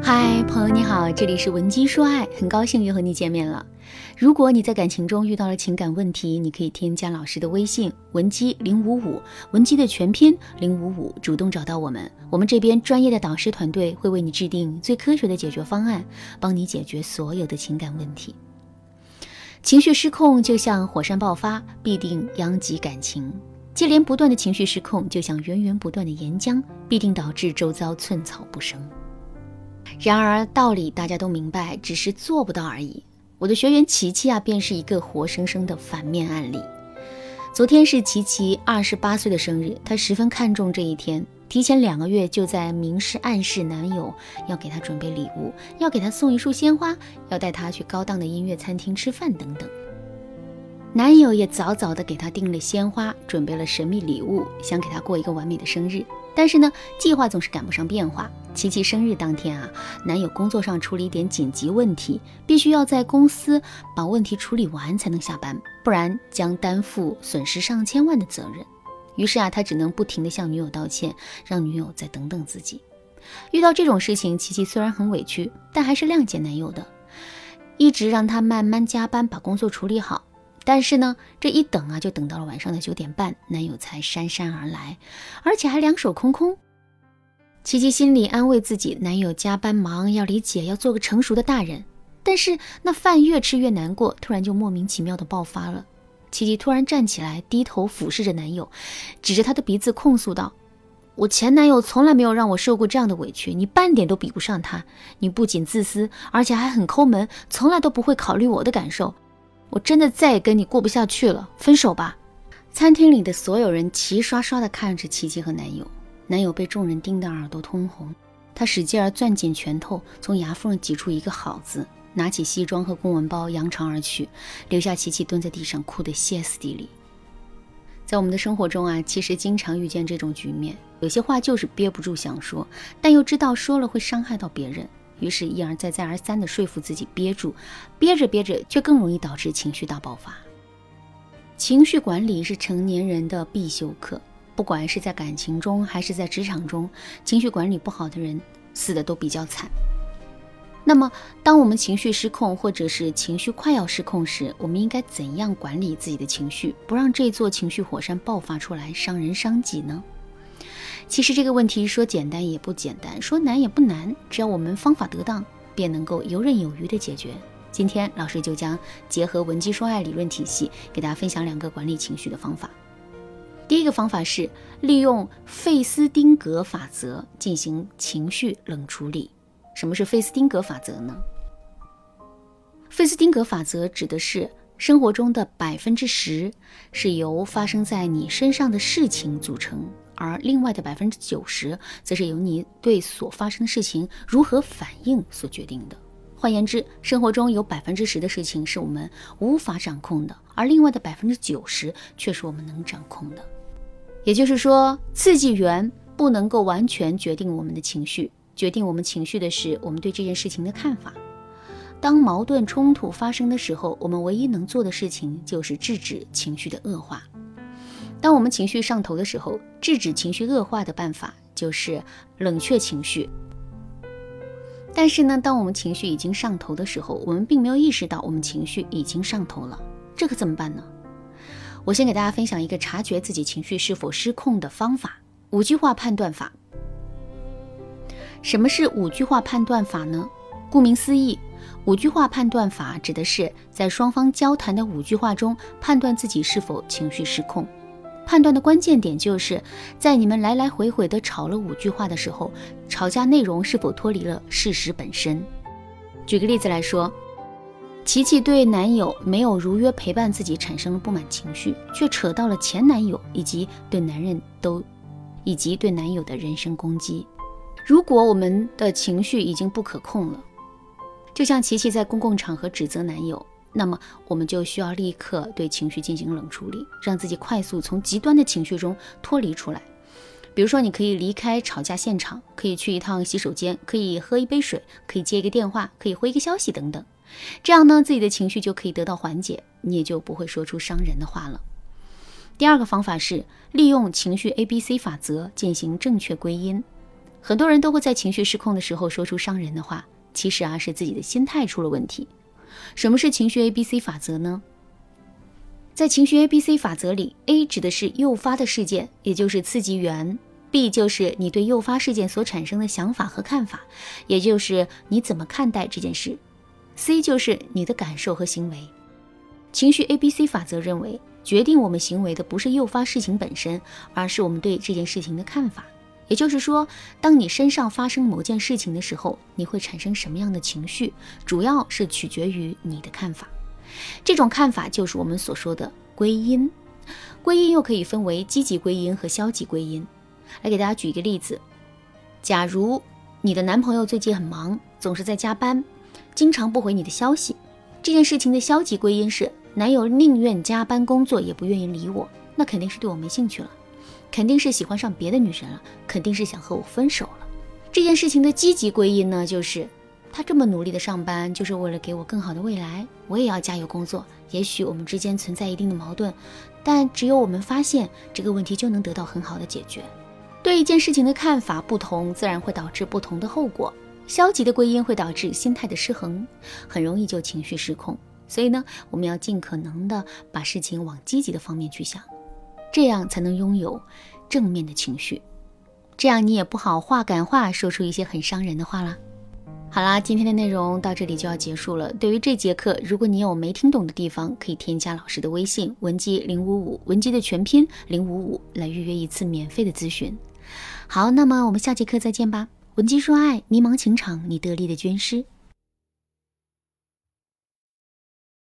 嗨，朋友你好，这里是文姬说爱，很高兴又和你见面了。如果你在感情中遇到了情感问题，你可以添加老师的微信文姬零五五，文姬的全拼零五五，主动找到我们，我们这边专业的导师团队会为你制定最科学的解决方案，帮你解决所有的情感问题。情绪失控就像火山爆发，必定殃及感情；接连不断的情绪失控就像源源不断的岩浆，必定导致周遭寸草不生。然而道理大家都明白，只是做不到而已。我的学员琪琪啊，便是一个活生生的反面案例。昨天是琪琪二十八岁的生日，她十分看重这一天，提前两个月就在明示暗示男友要给她准备礼物，要给她送一束鲜花，要带她去高档的音乐餐厅吃饭等等。男友也早早的给她订了鲜花，准备了神秘礼物，想给她过一个完美的生日。但是呢，计划总是赶不上变化。琪琪生日当天啊，男友工作上出了一点紧急问题，必须要在公司把问题处理完才能下班，不然将担负损失上千万的责任。于是啊，他只能不停地向女友道歉，让女友再等等自己。遇到这种事情，琪琪虽然很委屈，但还是谅解男友的，一直让他慢慢加班把工作处理好。但是呢，这一等啊，就等到了晚上的九点半，男友才姗姗而来，而且还两手空空。琪琪心里安慰自己，男友加班忙，要理解，要做个成熟的大人。但是那饭越吃越难过，突然就莫名其妙的爆发了。琪琪突然站起来，低头俯视着男友，指着他的鼻子控诉道：“我前男友从来没有让我受过这样的委屈，你半点都比不上他。你不仅自私，而且还很抠门，从来都不会考虑我的感受。”我真的再也跟你过不下去了，分手吧！餐厅里的所有人齐刷刷地看着琪琪和男友，男友被众人盯得耳朵通红，他使劲儿攥紧拳头，从牙缝挤出一个好字，拿起西装和公文包扬长而去，留下琪琪蹲在地上哭得歇斯底里。在我们的生活中啊，其实经常遇见这种局面，有些话就是憋不住想说，但又知道说了会伤害到别人。于是，一而再、再而三地说服自己憋住，憋着憋着，却更容易导致情绪大爆发。情绪管理是成年人的必修课，不管是在感情中还是在职场中，情绪管理不好的人死的都比较惨。那么，当我们情绪失控，或者是情绪快要失控时，我们应该怎样管理自己的情绪，不让这座情绪火山爆发出来，伤人伤己呢？其实这个问题说简单也不简单，说难也不难，只要我们方法得当，便能够游刃有余地解决。今天老师就将结合文姬说爱理论体系，给大家分享两个管理情绪的方法。第一个方法是利用费斯汀格法则进行情绪冷处理。什么是费斯汀格法则呢？费斯汀格法则指的是生活中的百分之十是由发生在你身上的事情组成。而另外的百分之九十，则是由你对所发生的事情如何反应所决定的。换言之，生活中有百分之十的事情是我们无法掌控的，而另外的百分之九十却是我们能掌控的。也就是说，刺激源不能够完全决定我们的情绪，决定我们情绪的是我们对这件事情的看法。当矛盾冲突发生的时候，我们唯一能做的事情就是制止情绪的恶化。当我们情绪上头的时候，制止情绪恶化的办法就是冷却情绪。但是呢，当我们情绪已经上头的时候，我们并没有意识到我们情绪已经上头了，这可怎么办呢？我先给大家分享一个察觉自己情绪是否失控的方法——五句话判断法。什么是五句话判断法呢？顾名思义，五句话判断法指的是在双方交谈的五句话中判断自己是否情绪失控。判断的关键点就是在你们来来回回的吵了五句话的时候，吵架内容是否脱离了事实本身。举个例子来说，琪琪对男友没有如约陪伴自己产生了不满情绪，却扯到了前男友以及对男人都以及对男友的人身攻击。如果我们的情绪已经不可控了，就像琪琪在公共场合指责男友。那么我们就需要立刻对情绪进行冷处理，让自己快速从极端的情绪中脱离出来。比如说，你可以离开吵架现场，可以去一趟洗手间，可以喝一杯水，可以接一个电话，可以回一个消息等等。这样呢，自己的情绪就可以得到缓解，你也就不会说出伤人的话了。第二个方法是利用情绪 A B C 法则进行正确归因。很多人都会在情绪失控的时候说出伤人的话，其实啊是自己的心态出了问题。什么是情绪 A B C 法则呢？在情绪 A B C 法则里，A 指的是诱发的事件，也就是刺激源；B 就是你对诱发事件所产生的想法和看法，也就是你怎么看待这件事；C 就是你的感受和行为。情绪 A B C 法则认为，决定我们行为的不是诱发事情本身，而是我们对这件事情的看法。也就是说，当你身上发生某件事情的时候，你会产生什么样的情绪，主要是取决于你的看法。这种看法就是我们所说的归因。归因又可以分为积极归因和消极归因。来给大家举一个例子：假如你的男朋友最近很忙，总是在加班，经常不回你的消息，这件事情的消极归因是男友宁愿加班工作也不愿意理我，那肯定是对我没兴趣了。肯定是喜欢上别的女人了，肯定是想和我分手了。这件事情的积极归因呢，就是他这么努力的上班，就是为了给我更好的未来。我也要加油工作。也许我们之间存在一定的矛盾，但只有我们发现这个问题，就能得到很好的解决。对一件事情的看法不同，自然会导致不同的后果。消极的归因会导致心态的失衡，很容易就情绪失控。所以呢，我们要尽可能的把事情往积极的方面去想。这样才能拥有正面的情绪，这样你也不好话赶话说出一些很伤人的话啦。好啦，今天的内容到这里就要结束了。对于这节课，如果你有没听懂的地方，可以添加老师的微信文姬零五五，文姬的全拼零五五，来预约一次免费的咨询。好，那么我们下节课再见吧。文姬说爱，迷茫情场，你得力的军师。